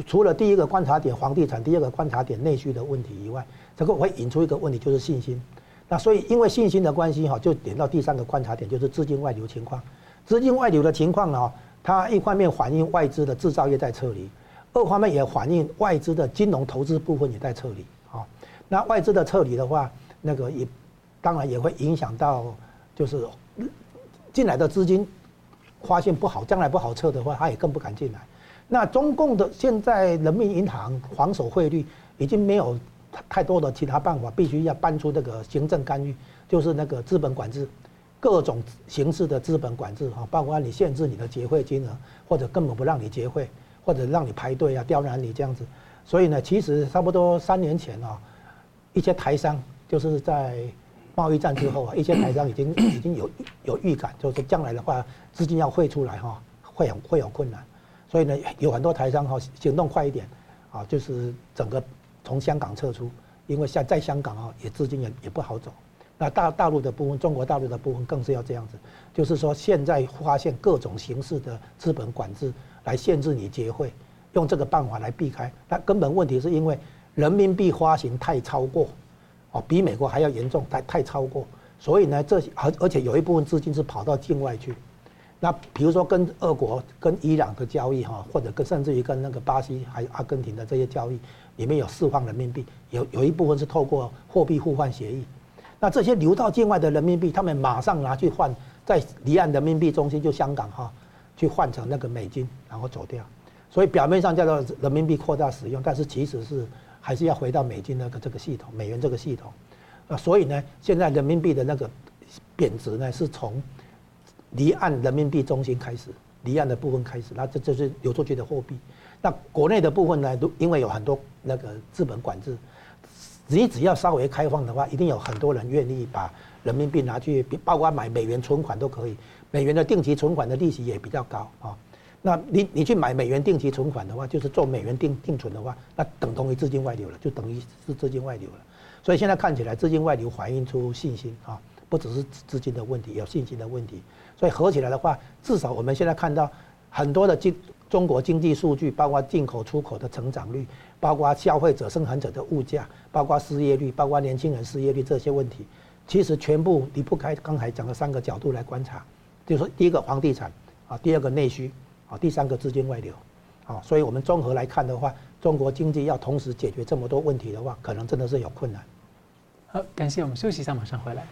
B: 除了第一个观察点房地产，第二个观察点内需的问题以外，这个会引出一个问题，就是信心。那所以因为信心的关系哈，就点到第三个观察点，就是资金外流情况。资金外流的情况呢，它一方面反映外资的制造业在撤离，二方面也反映外资的金融投资部分也在撤离啊。那外资的撤离的话，那个也当然也会影响到，就是进来的资金发现不好，将来不好撤的话，他也更不敢进来。那中共的现在人民银行防守汇率已经没有太多的其他办法，必须要搬出这个行政干预，就是那个资本管制，各种形式的资本管制哈，包括你限制你的结汇金额，或者根本不让你结汇，或者让你排队啊、刁难你这样子。所以呢，其实差不多三年前啊，一些台商就是在贸易战之后啊，一些台商已经已经有有预感，就是将来的话资金要汇出来哈，会有会有困难。所以呢，有很多台商哈行动快一点，啊，就是整个从香港撤出，因为像在香港啊，也资金也也不好走。那大大陆的部分，中国大陆的部分更是要这样子，就是说现在发现各种形式的资本管制来限制你结汇，用这个办法来避开。那根本问题是因为人民币发行太超过，哦，比美国还要严重，太太超过。所以呢，这些而而且有一部分资金是跑到境外去。那比如说跟俄国、跟伊朗的交易哈，或者跟甚至于跟那个巴西还有阿根廷的这些交易，里面有释放人民币，有有一部分是透过货币互换协议。那这些流到境外的人民币，他们马上拿去换，在离岸人民币中心就香港哈，去换成那个美金，然后走掉。所以表面上叫做人民币扩大使用，但是其实是还是要回到美金那个这个系统、美元这个系统。那所以呢，现在人民币的那个贬值呢，是从。离岸人民币中心开始，离岸的部分开始，那这这是流出去的货币。那国内的部分呢，都因为有很多那个资本管制，你只要稍微开放的话，一定有很多人愿意把人民币拿去，包括买美元存款都可以。美元的定期存款的利息也比较高啊。那你你去买美元定期存款的话，就是做美元定定存的话，那等同于资金外流了，就等于是资金外流了。所以现在看起来，资金外流反映出信心啊，不只是资金的问题，有信心的问题。所以合起来的话，至少我们现在看到很多的经中国经济数据，包括进口、出口的成长率，包括消费者、生产者的物价，包括失业率，包括年轻人失业率这些问题，其实全部离不开刚才讲的三个角度来观察，就是说第一个房地产啊，第二个内需啊，第三个资金外流啊，所以我们综合来看的话，中国经济要同时解决这么多问题的话，可能真的是有困难。
C: 好，感谢我们休息一下，马上回来。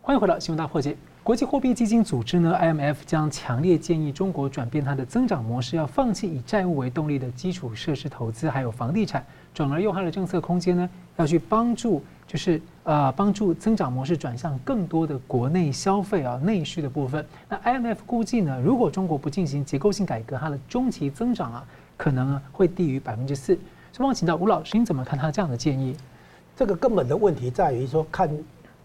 C: 欢迎回到新闻大破解。国际货币基金组织呢，IMF 将强烈建议中国转变它的增长模式，要放弃以债务为动力的基础设施投资，还有房地产，转而用它的政策空间呢，要去帮助，就是呃帮助增长模式转向更多的国内消费啊内需的部分。那 IMF 估计呢，如果中国不进行结构性改革，它的中期增长啊，可能会低于百分之四。所以，我请到吴老师，你怎么看他这样的建议？
B: 这个根本的问题在于说看。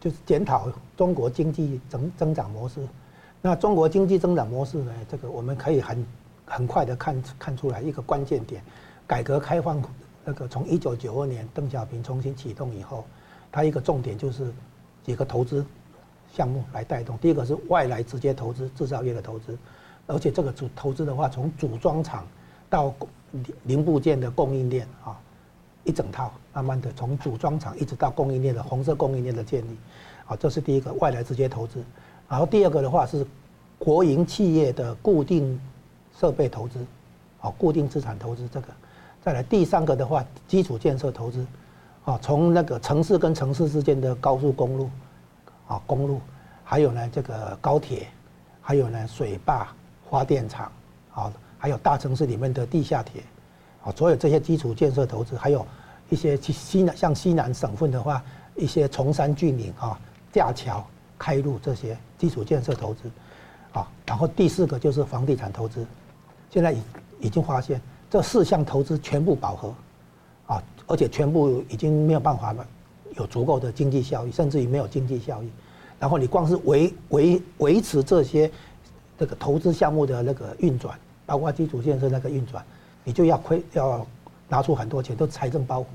B: 就是检讨中国经济增增长模式。那中国经济增长模式呢？这个我们可以很很快的看看出来一个关键点，改革开放那个从一九九二年邓小平重新启动以后，它一个重点就是几个投资项目来带动。第一个是外来直接投资，制造业的投资，而且这个主投资的话，从组装厂到零部件的供应链啊，一整套慢慢的从组装厂一直到供应链的红色供应链的建立，啊，这是第一个外来直接投资。然后第二个的话是国营企业的固定设备投资，啊，固定资产投资这个，再来第三个的话基础建设投资，啊，从那个城市跟城市之间的高速公路，啊，公路，还有呢这个高铁，还有呢水坝、发电厂，啊，还有大城市里面的地下铁，啊，所有这些基础建设投资，还有一些西南像西南省份的话，一些崇山峻岭啊，架桥。开路这些基础建设投资，啊，然后第四个就是房地产投资，现在已已经发现这四项投资全部饱和，啊，而且全部已经没有办法了，有足够的经济效益，甚至于没有经济效益。然后你光是维维维持这些这个投资项目的那个运转，包括基础建设那个运转，你就要亏要拿出很多钱，都财政包袱，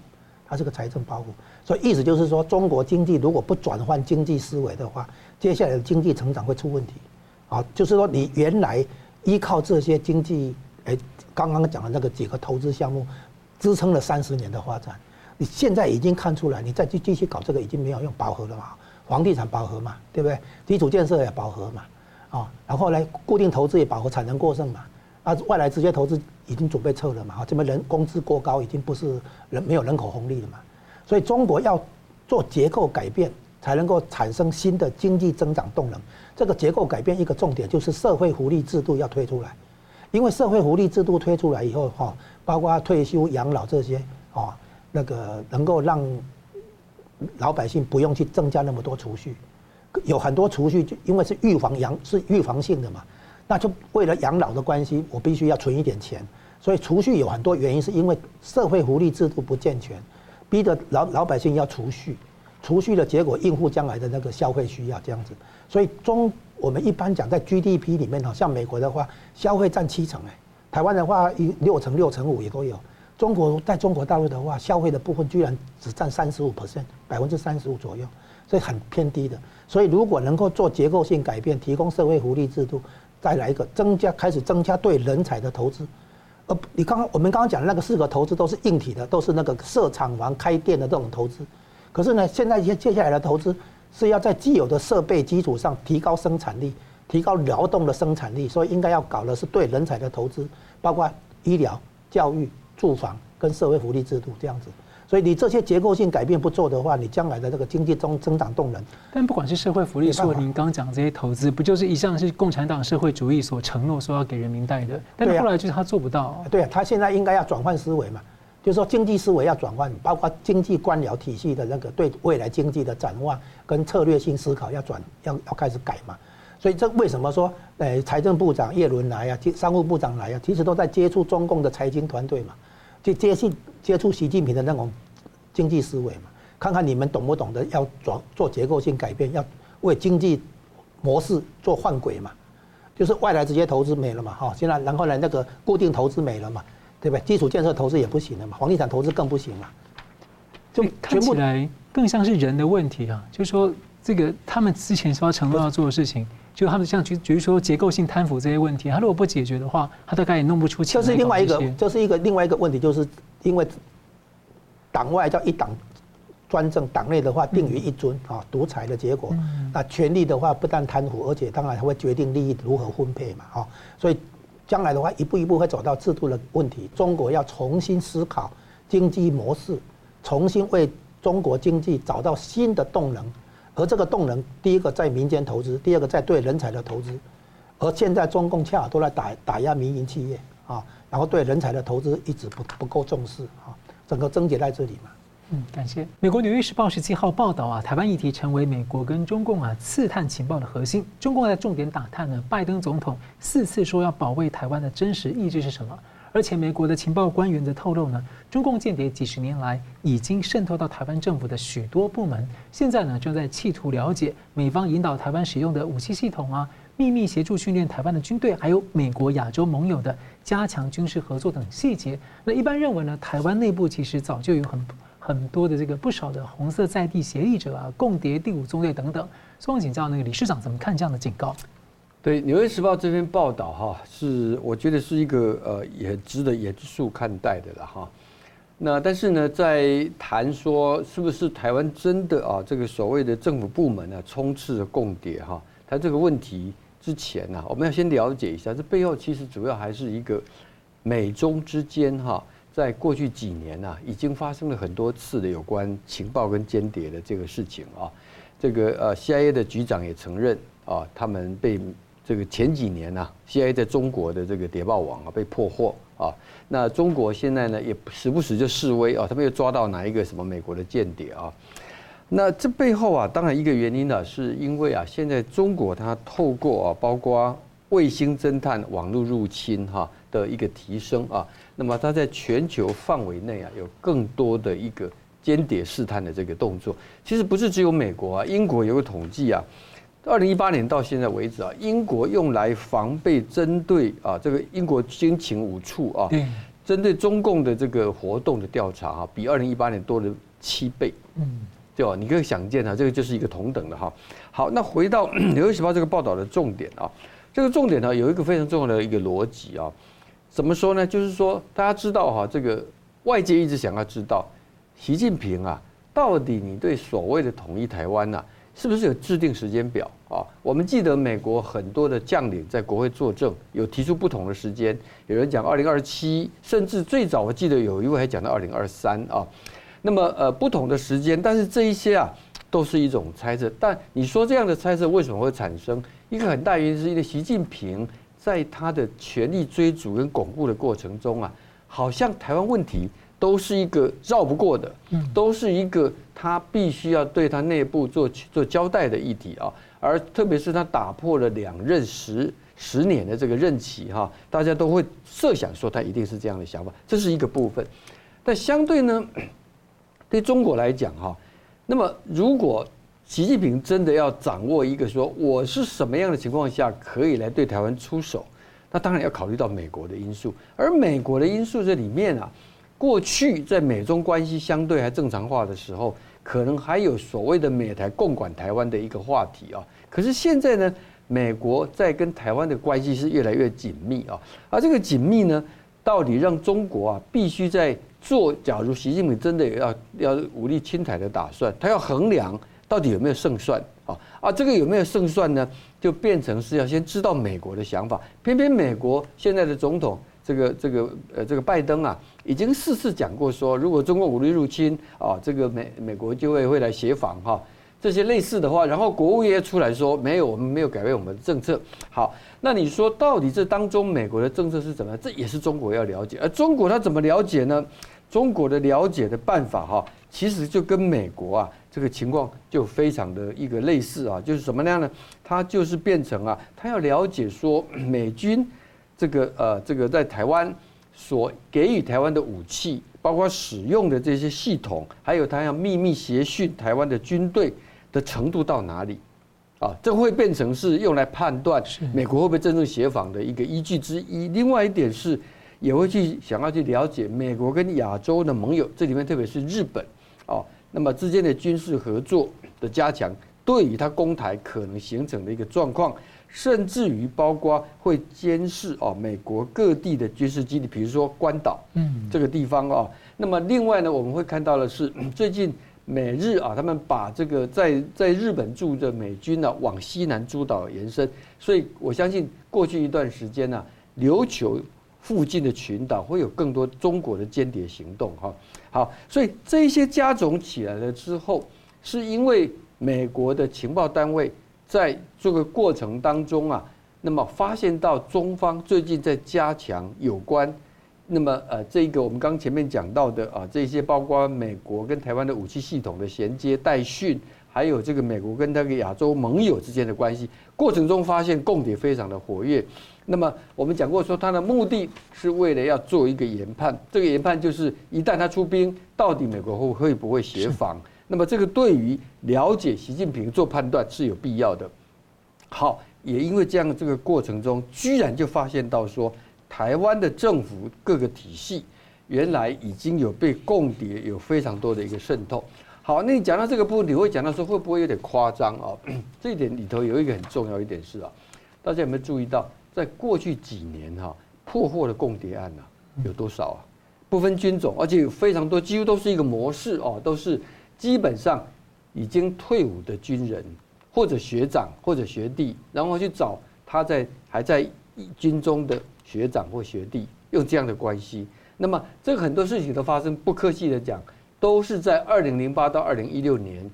B: 它是个财政包袱。所以意思就是说，中国经济如果不转换经济思维的话，接下来的经济成长会出问题。啊，就是说你原来依靠这些经济，哎，刚刚讲的那个几个投资项目，支撑了三十年的发展，你现在已经看出来，你再继继续搞这个已经没有用，饱和了嘛，房地产饱和嘛，对不对？基础建设也饱和嘛，啊，然后呢，固定投资也饱和，产能过剩嘛，啊，外来直接投资已经准备撤了嘛，啊，这边人工资过高，已经不是人没有人口红利了嘛。所以中国要做结构改变，才能够产生新的经济增长动能。这个结构改变一个重点就是社会福利制度要推出来，因为社会福利制度推出来以后，哈，包括退休养老这些，啊，那个能够让老百姓不用去增加那么多储蓄，有很多储蓄就因为是预防养是预防性的嘛，那就为了养老的关系，我必须要存一点钱，所以储蓄有很多原因，是因为社会福利制度不健全。逼着老老百姓要储蓄，储蓄的结果应付将来的那个消费需要这样子，所以中我们一般讲在 GDP 里面哈，像美国的话，消费占七成哎，台湾的话一六成六成五也都有，中国在中国大陆的话，消费的部分居然只占三十五 percent，百分之三十五左右，所以很偏低的。所以如果能够做结构性改变，提供社会福利制度，再来一个增加开始增加对人才的投资。呃，你刚刚我们刚刚讲的那个四个投资都是硬体的，都是那个设厂房、开店的这种投资。可是呢，现在接接下来的投资是要在既有的设备基础上提高生产力，提高劳动的生产力，所以应该要搞的是对人才的投资，包括医疗、教育、住房跟社会福利制度这样子。所以你这些结构性改变不做的话，你将来的这个经济增增长动能。
C: 但不管是社会福利，说您刚讲这些投资，不就是一向是共产党社会主义所承诺说要给人民带的？但后来就是他做不到。
B: 对啊，他现在应该要转换思维嘛，就是说经济思维要转换，包括经济官僚体系的那个对未来经济的展望跟策略性思考要转，要要开始改嘛。所以这为什么说，呃，财政部长叶伦来啊，商务部长来啊，其实都在接触中共的财经团队嘛。就接触接触习近平的那种经济思维嘛，看看你们懂不懂得要转做结构性改变，要为经济模式做换轨嘛，就是外来直接投资没了嘛，哈，现在然后呢那个固定投资没了嘛，对不对？基础建设投资也不行了嘛，房地产投资更不行了，
C: 就看起来更像是人的问题啊，就是说这个他们之前说要承诺要做的事情。就他们像举，比如说结构性贪腐这些问题，他如果不解决的话，他大概也弄不出钱。
B: 这是另外一个，这是一个另外一个问题，就是因为党外叫一党专政，党内的话定于一尊啊，独裁的结果。那权力的话不但贪腐，而且当然还会决定利益如何分配嘛，哈。所以将来的话一步一步会走到制度的问题。中国要重新思考经济模式，重新为中国经济找到新的动能。而这个动能，第一个在民间投资，第二个在对人才的投资，而现在中共恰好都在打打压民营企业啊，然后对人才的投资一直不不够重视啊，整个症结在这里嘛。
C: 嗯，感谢。美国《纽约时报》十七号报道啊，台湾议题成为美国跟中共啊刺探情报的核心。中共在重点打探呢，拜登总统四次说要保卫台湾的真实意志是什么？而且美国的情报官员则透露呢，中共间谍几十年来已经渗透到台湾政府的许多部门，现在呢正在企图了解美方引导台湾使用的武器系统啊，秘密协助训练台湾的军队，还有美国亚洲盟友的加强军事合作等细节。那一般认为呢，台湾内部其实早就有很很多的这个不少的红色在地协力者啊，共谍第五纵队等等。所以请教那个理事长怎么看这样的警告？
A: 对《纽约时报》这篇报道哈，是我觉得是一个呃，也值得严肃看待的了哈。那但是呢，在谈说是不是台湾真的啊，这个所谓的政府部门呢，充斥着共谍哈？谈这个问题之前呢，我们要先了解一下，这背后其实主要还是一个美中之间哈，在过去几年呐，已经发生了很多次的有关情报跟间谍的这个事情啊。这个呃，CIA 的局长也承认啊，他们被。这个前几年呢，CIA 在中国的这个谍报网啊被破获啊，那中国现在呢也时不时就示威啊，他们又抓到哪一个什么美国的间谍啊？那这背后啊，当然一个原因呢，是因为啊，现在中国它透过啊，包括卫星侦探、网络入侵哈的一个提升啊，那么它在全球范围内啊，有更多的一个间谍试探的这个动作。其实不是只有美国啊，英国有个统计啊。二零一八年到现在为止啊，英国用来防备针对啊这个英国军情五处啊，针对中共的这个活动的调查啊，比二零一八年多了七倍。嗯，对吧？你可以想见啊，这个就是一个同等的哈。好，那回到《纽约时报》这个报道的重点啊，这个重点呢有一个非常重要的一个逻辑啊，怎么说呢？就是说大家知道哈，这个外界一直想要知道，习近平啊，到底你对所谓的统一台湾呐？是不是有制定时间表啊？我们记得美国很多的将领在国会作证，有提出不同的时间。有人讲二零二七，甚至最早我记得有一位还讲到二零二三啊。那么呃不同的时间，但是这一些啊都是一种猜测。但你说这样的猜测为什么会产生？一个很大原因是因为习近平在他的权力追逐跟巩固的过程中啊，好像台湾问题。都是一个绕不过的，都是一个他必须要对他内部做做交代的议题啊。而特别是他打破了两任十十年的这个任期哈，大家都会设想说他一定是这样的想法，这是一个部分。但相对呢，对中国来讲哈，那么如果习近平真的要掌握一个说我是什么样的情况下可以来对台湾出手，那当然要考虑到美国的因素，而美国的因素这里面啊。过去在美中关系相对还正常化的时候，可能还有所谓的美台共管台湾的一个话题啊。可是现在呢，美国在跟台湾的关系是越来越紧密啊。而这个紧密呢，到底让中国啊必须在做，假如习近平真的要要武力侵台的打算，他要衡量到底有没有胜算啊？啊，这个有没有胜算呢？就变成是要先知道美国的想法。偏偏美国现在的总统。这个这个呃，这个拜登啊，已经四次讲过说，如果中国武力入侵啊，这个美美国就会会来协防哈，这些类似的话，然后国务院出来说没有，我们没有改变我们的政策。好，那你说到底这当中美国的政策是怎么样？这也是中国要了解。而中国它怎么了解呢？中国的了解的办法哈，其实就跟美国啊这个情况就非常的一个类似啊，就是什么样呢？它就是变成啊，它要了解说 美军。这个呃，这个在台湾所给予台湾的武器，包括使用的这些系统，还有他要秘密协训台湾的军队的程度到哪里？啊，这会变成是用来判断美国会不会真正协防的一个依据之一。另外一点是，也会去想要去了解美国跟亚洲的盟友，这里面特别是日本，啊，那么之间的军事合作的加强，对于它攻台可能形成的一个状况。甚至于包括会监视哦美国各地的军事基地，比如说关岛，嗯，这个地方啊。那么另外呢，我们会看到的是，最近美日啊，他们把这个在在日本驻的美军呢往西南诸岛延伸。所以我相信过去一段时间呢，琉球附近的群岛会有更多中国的间谍行动哈。好，所以这些加总起来了之后，是因为美国的情报单位。在这个过程当中啊，那么发现到中方最近在加强有关，那么呃这个我们刚前面讲到的啊这些包括美国跟台湾的武器系统的衔接待训，还有这个美国跟那个亚洲盟友之间的关系过程中发现共谍非常的活跃，那么我们讲过说，他的目的是为了要做一个研判，这个研判就是一旦他出兵，到底美国会会不会协防？那么这个对于了解习近平做判断是有必要的。好，也因为这样这个过程中，居然就发现到说，台湾的政府各个体系原来已经有被共谍有非常多的一个渗透。好，那你讲到这个部分，你会讲到说会不会有点夸张啊？这一点里头有一个很重要一点是啊，大家有没有注意到，在过去几年哈破获的共谍案呢有多少啊？不分军种，而且有非常多，几乎都是一个模式哦，都是基本上已经退伍的军人。或者学长或者学弟，然后去找他在还在军中的学长或学弟，用这样的关系。那么这个很多事情都发生，不客气的讲，都是在二零零八到二零一六年，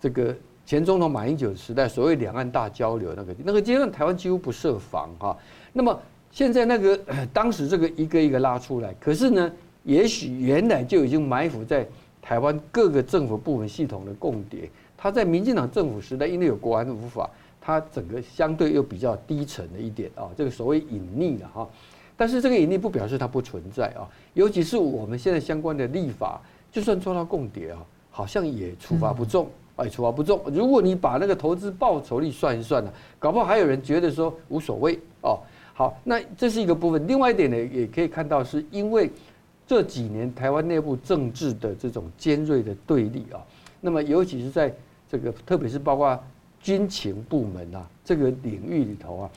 A: 这个前总统马英九时代所谓两岸大交流那个那个阶段，台湾几乎不设防哈。那么现在那个当时这个一个一个拉出来，可是呢，也许原来就已经埋伏在台湾各个政府部门系统的共谍。他在民进党政府时代，因为有国安无法，他整个相对又比较低沉的一点啊，这个所谓隐匿的哈。但是这个隐匿不表示它不存在啊，尤其是我们现在相关的立法，就算做到共谍啊，好像也处罚不重，哎处罚不重。如果你把那个投资报酬率算一算呢，搞不好还有人觉得说无所谓哦。好，那这是一个部分。另外一点呢，也可以看到，是因为这几年台湾内部政治的这种尖锐的对立啊，那么尤其是在这个特别是包括军情部门啊，这个领域里头啊，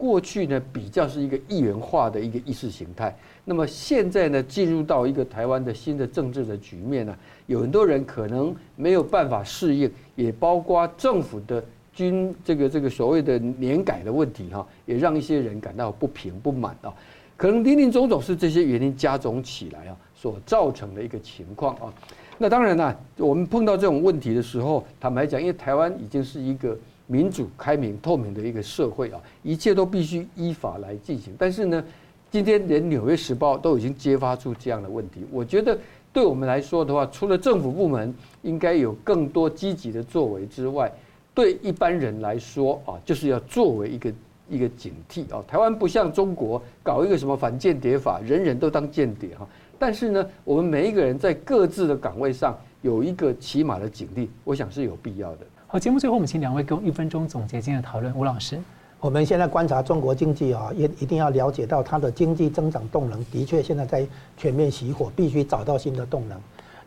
A: 过去呢比较是一个一元化的一个意识形态，那么现在呢进入到一个台湾的新的政治的局面呢，有很多人可能没有办法适应，也包括政府的军这个这个所谓的年改的问题哈，也让一些人感到不平不满啊，可能林林总总是这些原因加总起来啊，所造成的一个情况啊。那当然了，我们碰到这种问题的时候，坦白讲，因为台湾已经是一个民主、开明、透明的一个社会啊，一切都必须依法来进行。但是呢，今天连《纽约时报》都已经揭发出这样的问题，我觉得对我们来说的话，除了政府部门应该有更多积极的作为之外，对一般人来说啊，就是要作为一个一个警惕啊。台湾不像中国搞一个什么反间谍法，人人都当间谍哈。但是呢，我们每一个人在各自的岗位上有一个起码的警惕，我想是有必要的。
C: 好，节目最后我们请两位给我一分钟总结今天的讨论。吴老师，
B: 我们现在观察中国经济啊，也一定要了解到它的经济增长动能的确现在在全面熄火，必须找到新的动能。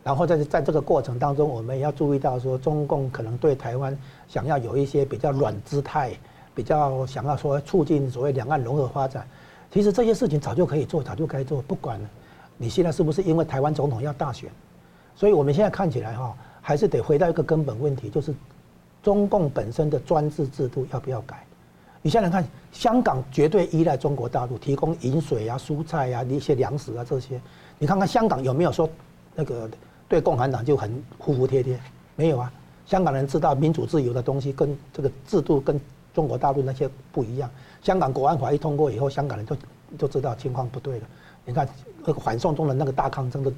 B: 然后在在这个过程当中，我们也要注意到说，中共可能对台湾想要有一些比较软姿态，比较想要说促进所谓两岸融合发展。其实这些事情早就可以做，早就该做，不管。你现在是不是因为台湾总统要大选，所以我们现在看起来哈，还是得回到一个根本问题，就是中共本身的专制制度要不要改？你现在看香港绝对依赖中国大陆提供饮水啊、蔬菜啊、一些粮食啊这些，你看看香港有没有说那个对共产党就很服服帖帖？没有啊，香港人知道民主自由的东西跟这个制度跟中国大陆那些不一样。香港国安法一通过以后，香港人就就知道情况不对了。你看。那个反送中的那个大抗争的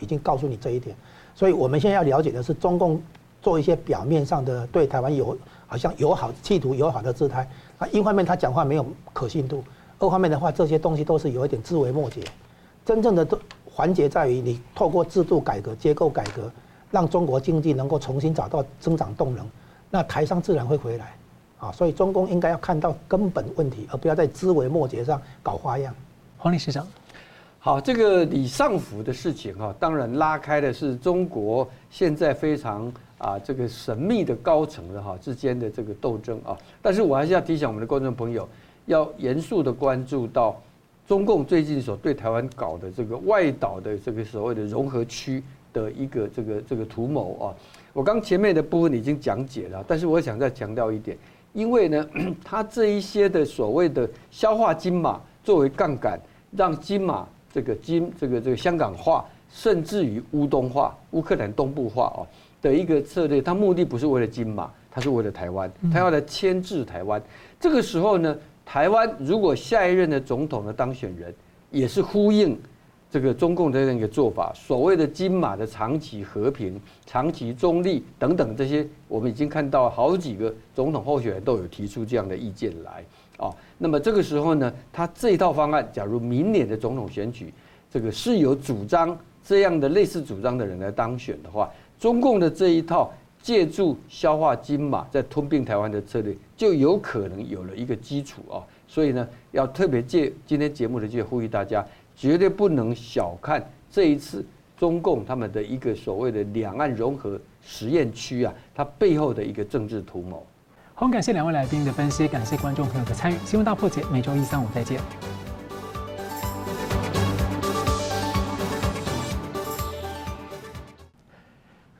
B: 已经告诉你这一点，所以我们现在要了解的是，中共做一些表面上的对台湾有好像友好企图友好的姿态，那一方面他讲话没有可信度，二方面的话这些东西都是有一点枝微末节。真正的环节在于你透过制度改革、结构改革，让中国经济能够重新找到增长动能，那台商自然会回来啊。所以中共应该要看到根本问题，而不要在枝微末节上搞花样。
C: 黄理事长。
A: 好，这个李尚福的事情哈，当然拉开的是中国现在非常啊这个神秘的高层的哈之间的这个斗争啊。但是我还是要提醒我们的观众朋友，要严肃的关注到中共最近所对台湾搞的这个外岛的这个所谓的融合区的一个这个这个图谋啊。我刚前面的部分已经讲解了，但是我想再强调一点，因为呢，他这一些的所谓的消化金马作为杠杆，让金马。这个金，这个这个香港化，甚至于乌东化、乌克兰东部化哦的一个策略，它目的不是为了金马，它是为了台湾，它要来牵制台湾。这个时候呢，台湾如果下一任的总统的当选人也是呼应这个中共的那个做法，所谓的金马的长期和平、长期中立等等这些，我们已经看到好几个总统候选人都有提出这样的意见来。啊。那么这个时候呢，他这一套方案，假如明年的总统选举，这个是有主张这样的类似主张的人来当选的话，中共的这一套借助消化金马在吞并台湾的策略，就有可能有了一个基础啊。所以呢，要特别借今天节目的机会呼吁大家，绝对不能小看这一次中共他们的一个所谓的两岸融合实验区啊，它背后的一个政治图谋。
C: 好，感谢两位来宾的分析，感谢观众朋友的参与。新闻大破解每周一、三、五再见。